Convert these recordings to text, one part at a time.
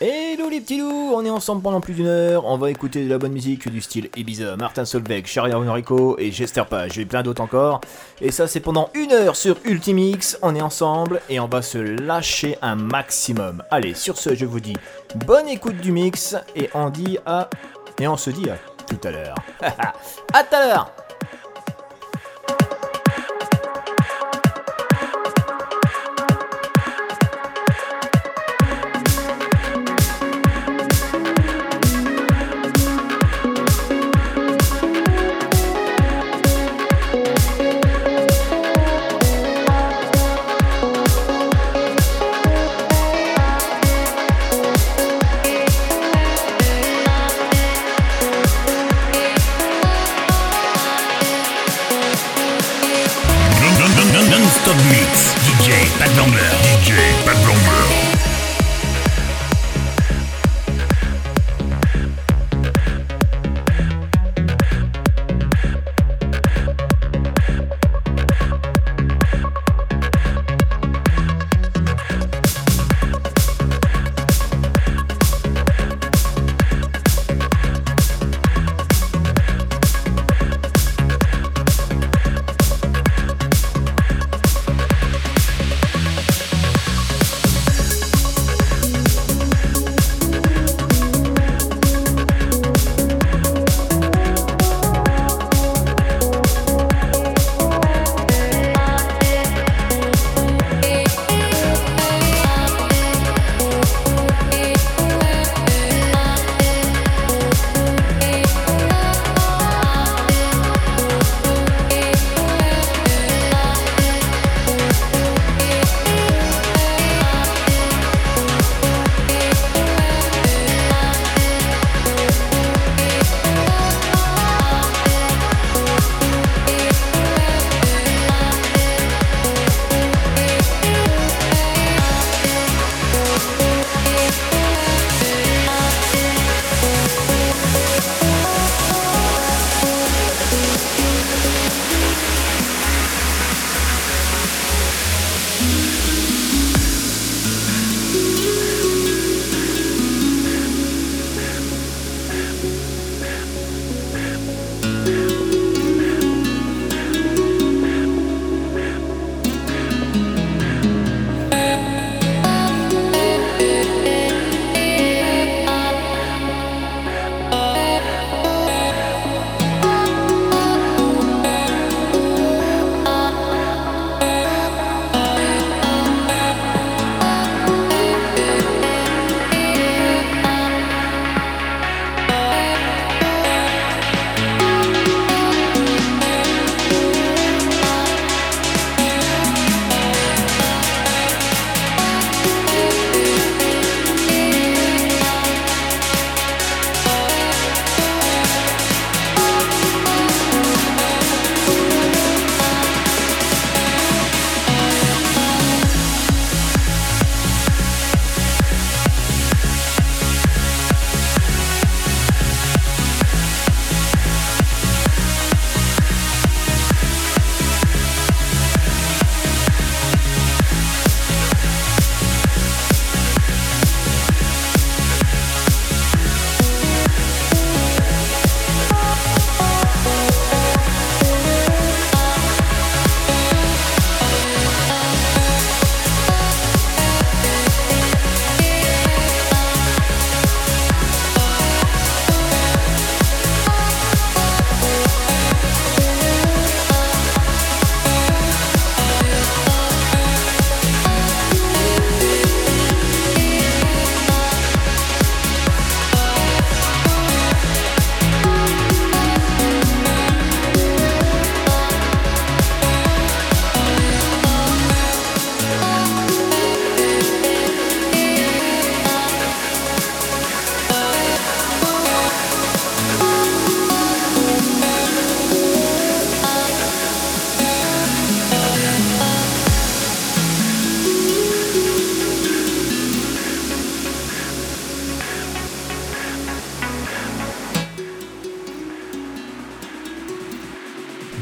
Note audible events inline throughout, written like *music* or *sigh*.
Hello les petits loups, on est ensemble pendant plus d'une heure, on va écouter de la bonne musique du style Ibiza, Martin Solveig, Charlie Enrico et Jester Page, et plein d'autres encore. Et ça c'est pendant une heure sur Ultimix, on est ensemble et on va se lâcher un maximum. Allez, sur ce je vous dis bonne écoute du mix et on dit à... Et on se dit à tout à l'heure. *laughs* à tout à l'heure «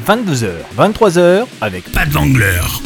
22h, 23h avec Pas de.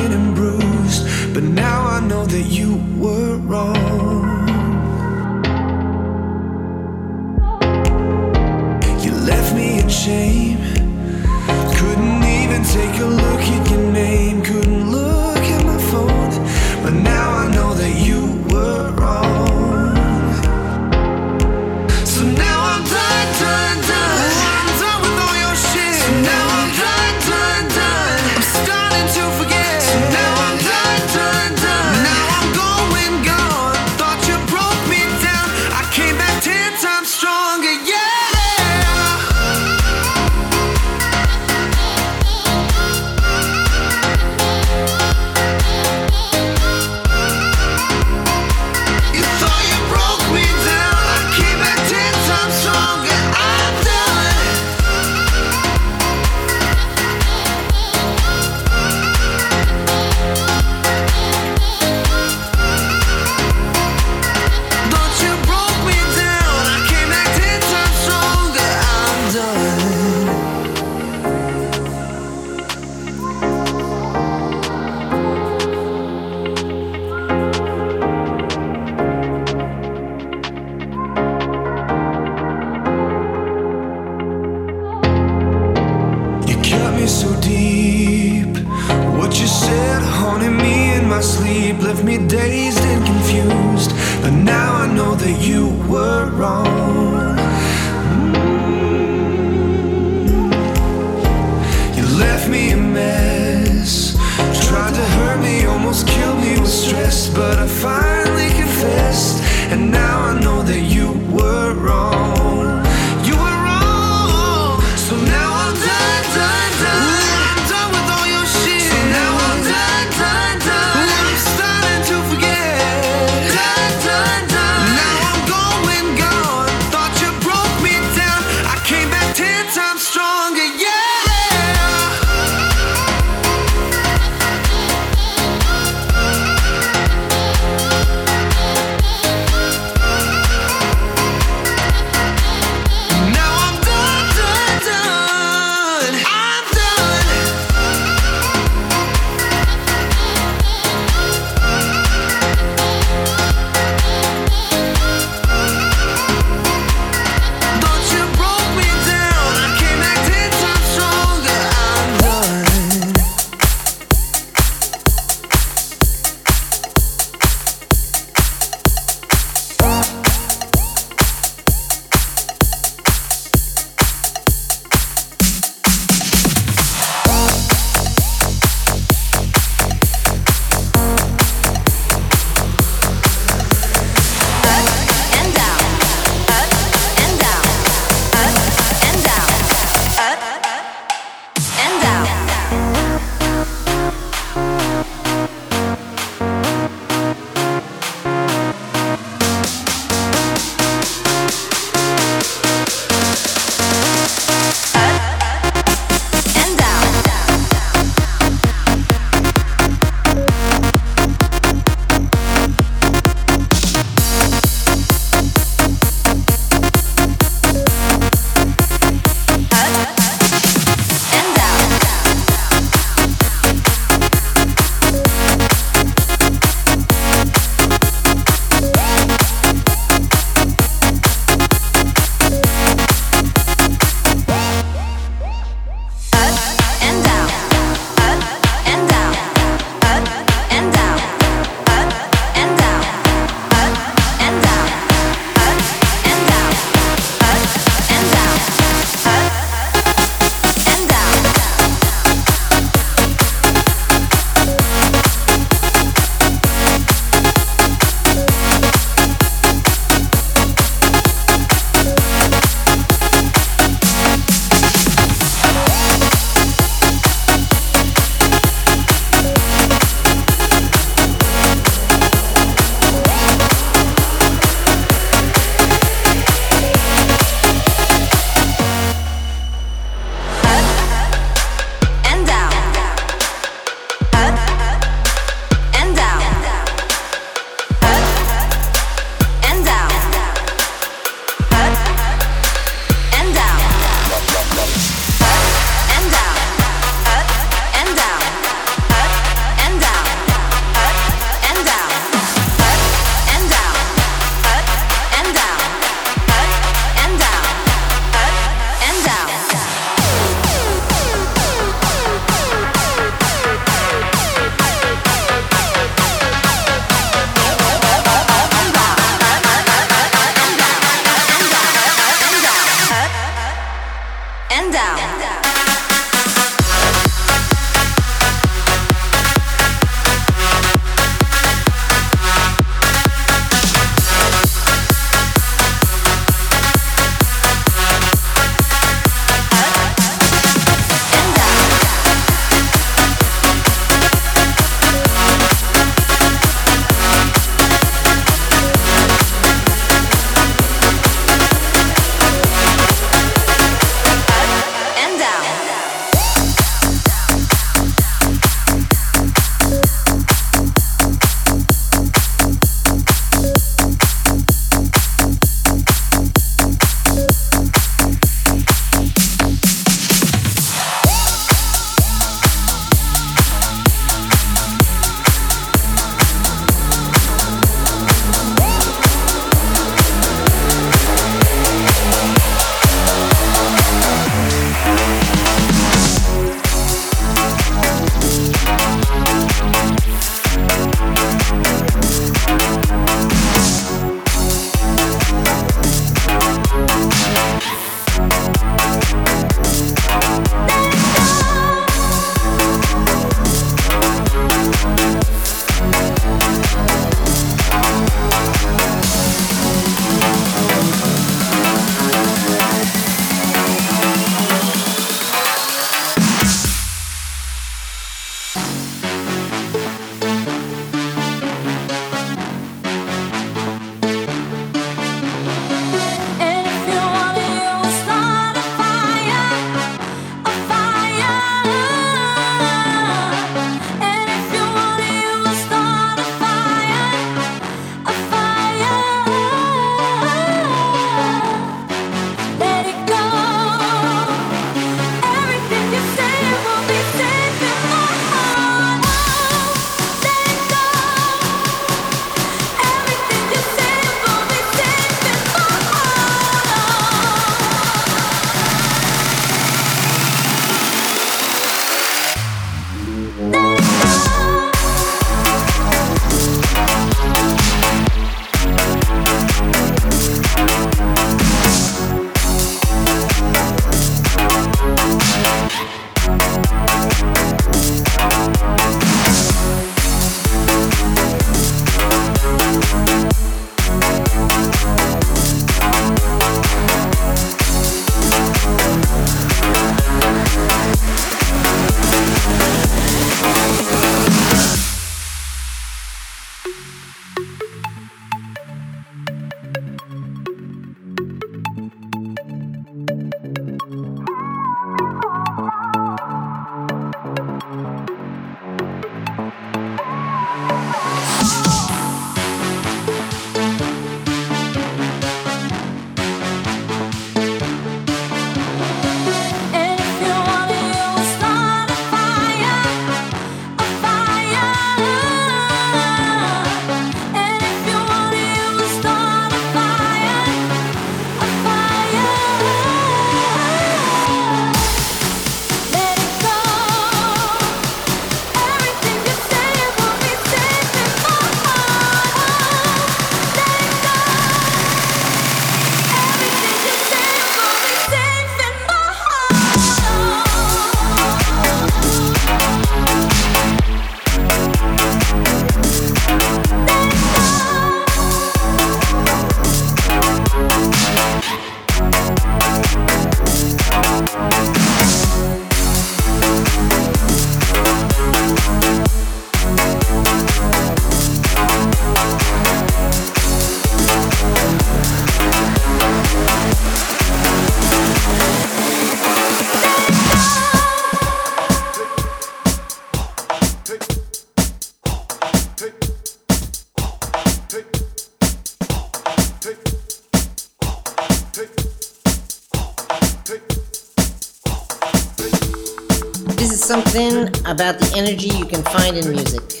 About the energy you can find in music.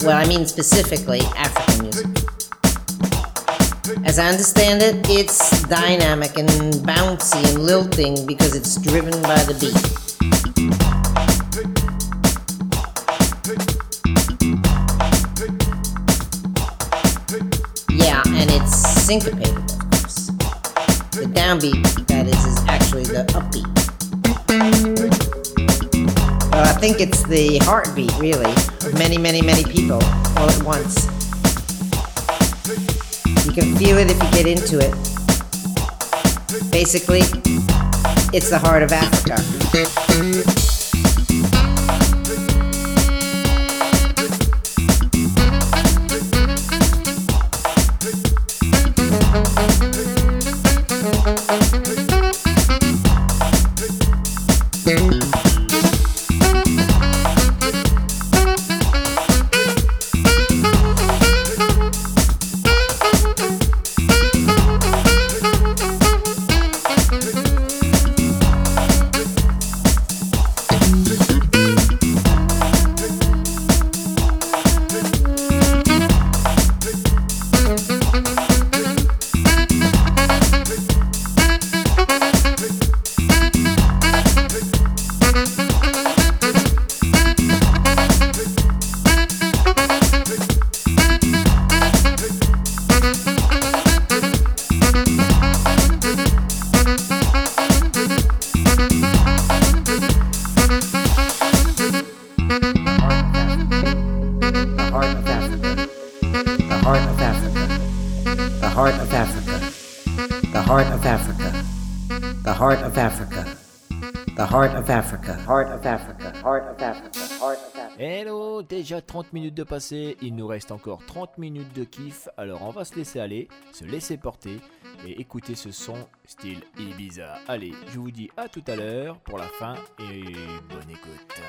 Well, I mean specifically African music. As I understand it, it's dynamic and bouncy and lilting because it's driven by the beat. Yeah, and it's syncopated, of course. The downbeat, that is, is actually the upbeat. Think it's the heartbeat, really, of many, many, many people all at once. You can feel it if you get into it. Basically, it's the heart of Africa. Déjà 30 minutes de passé, il nous reste encore 30 minutes de kiff, alors on va se laisser aller, se laisser porter et écouter ce son style Ibiza. Allez, je vous dis à tout à l'heure pour la fin et bonne écoute.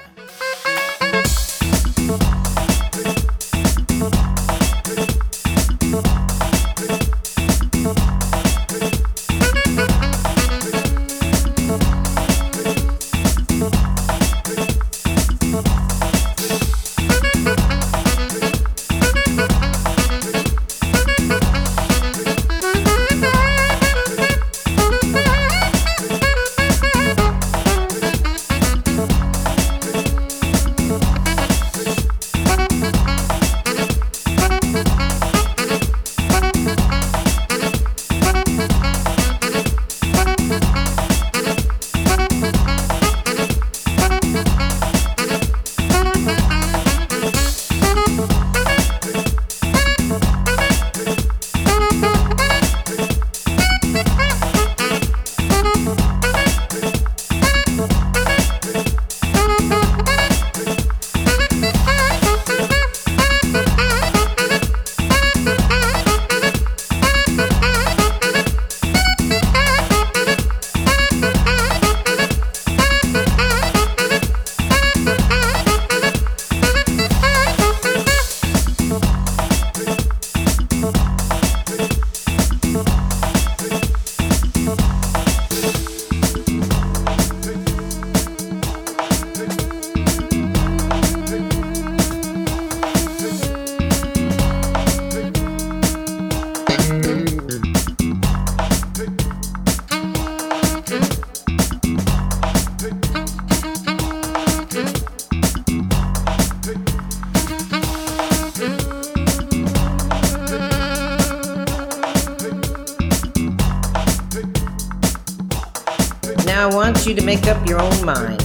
Own mind.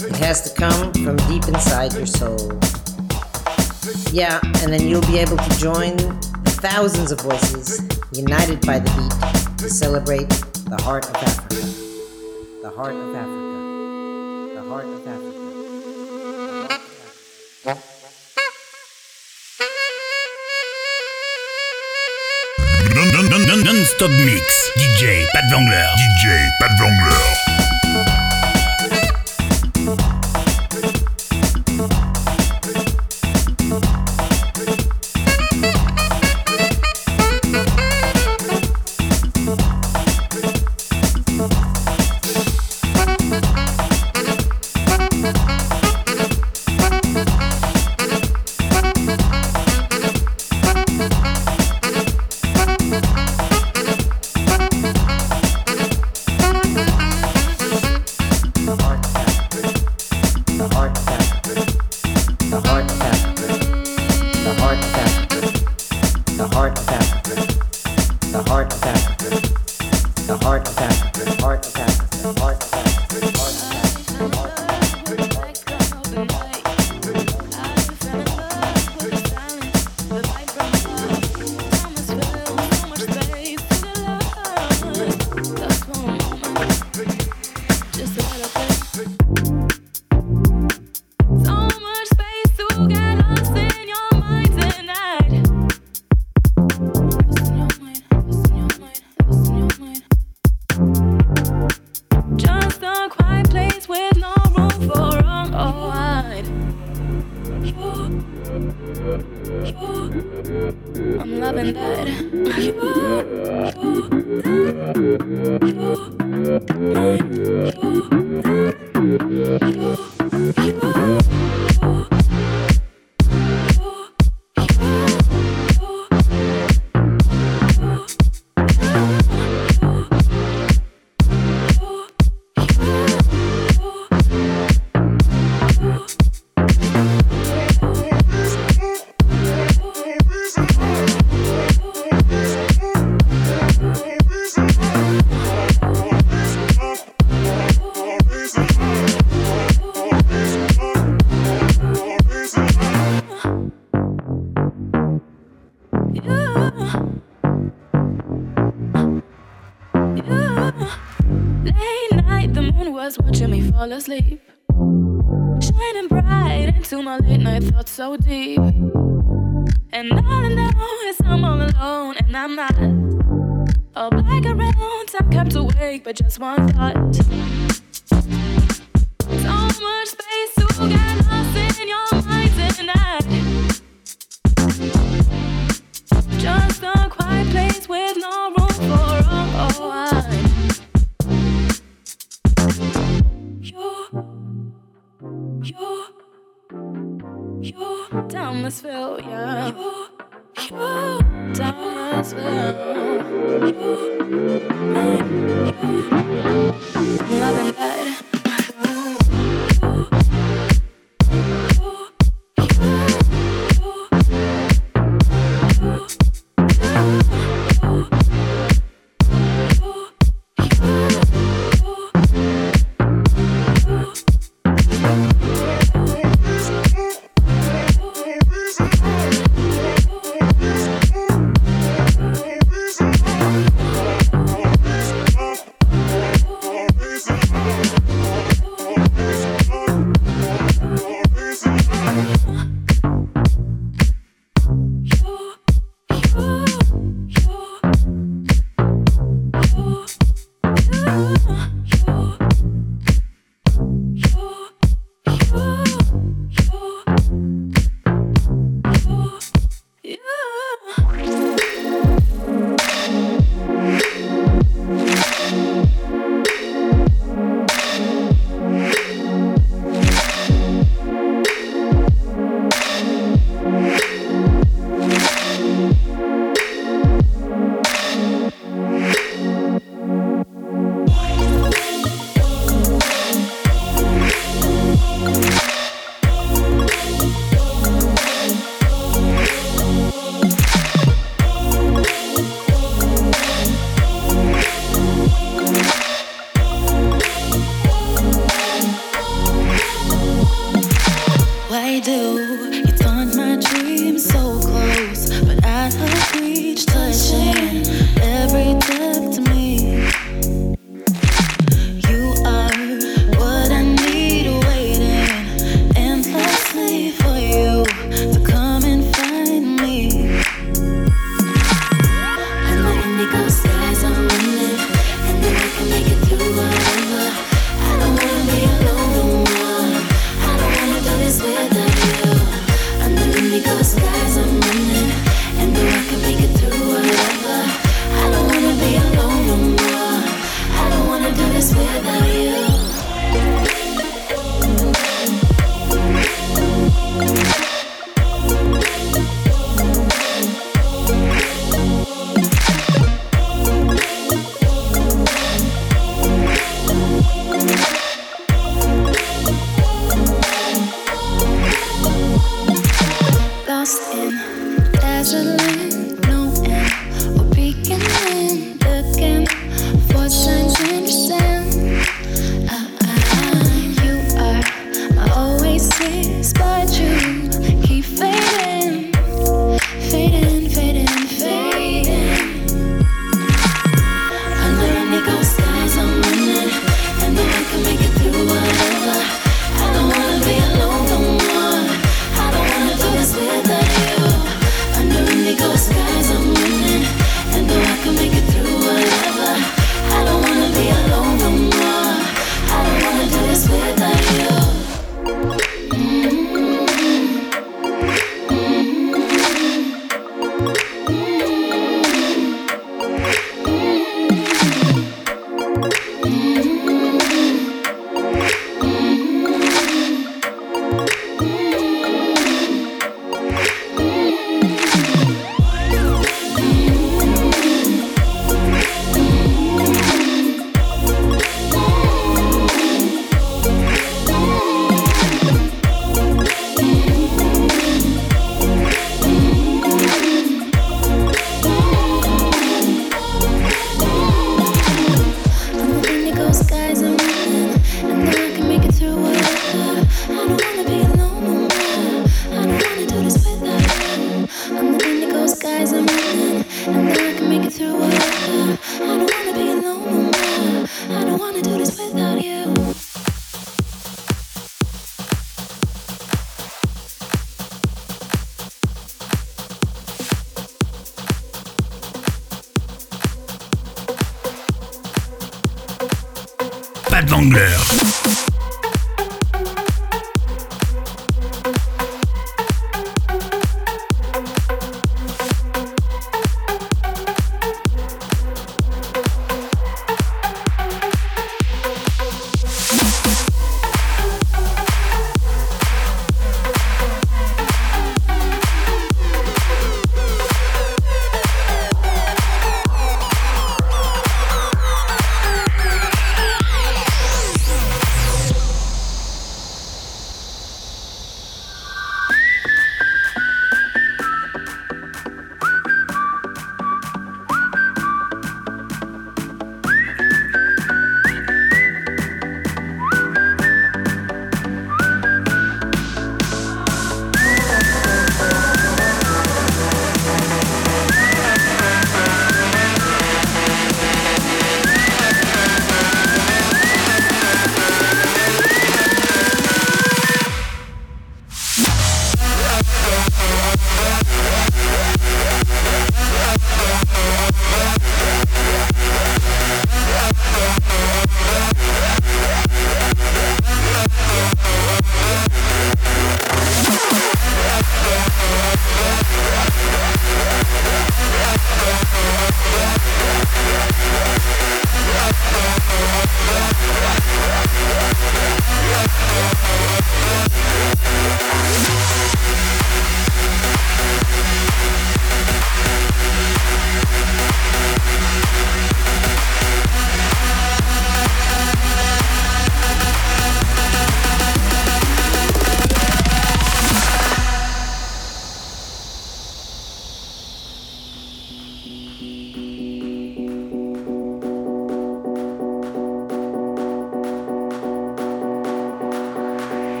It has to come from deep inside your soul. Yeah, and then you'll be able to join the thousands of voices united by the beat to celebrate the heart of Africa. The heart of Africa. The heart of Africa. Africa. Non, non, non, non-stop mix. DJ Pat Vangler. DJ Pat Vangler. Yeah. fall asleep. Shining bright into my late night thoughts so deep. And all I know is I'm all alone and I'm not. All black around, I'm kept awake by just one thought.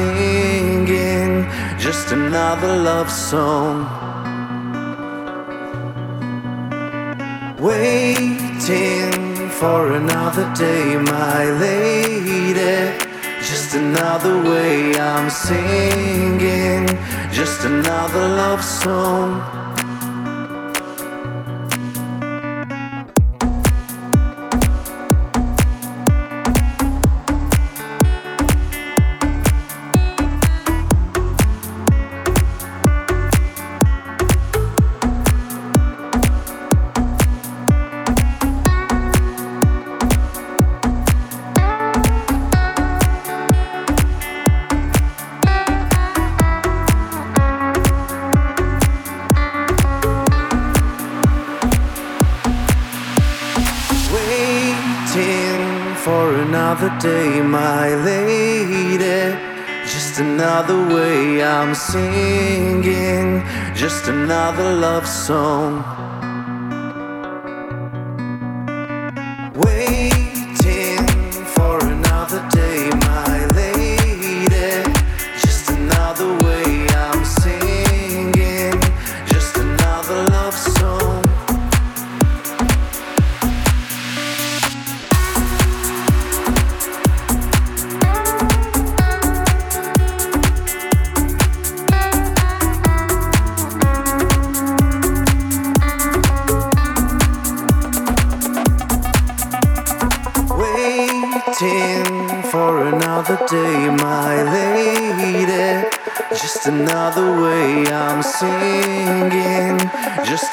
Singing, just another love song. Waiting for another day, my lady. Just another way I'm singing, just another love song. Another day, my lady. Just another way I'm singing, just another love song.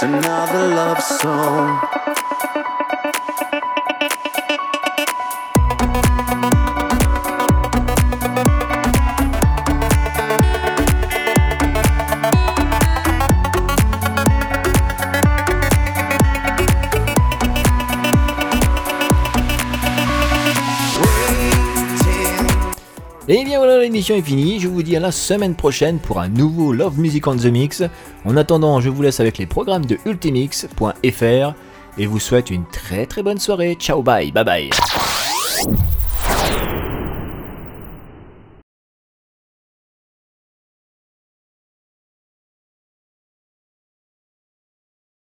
Another love song. Est finie. Je vous dis à la semaine prochaine pour un nouveau Love Music on the Mix. En attendant, je vous laisse avec les programmes de ultimix.fr et vous souhaite une très très bonne soirée. Ciao, bye, bye bye.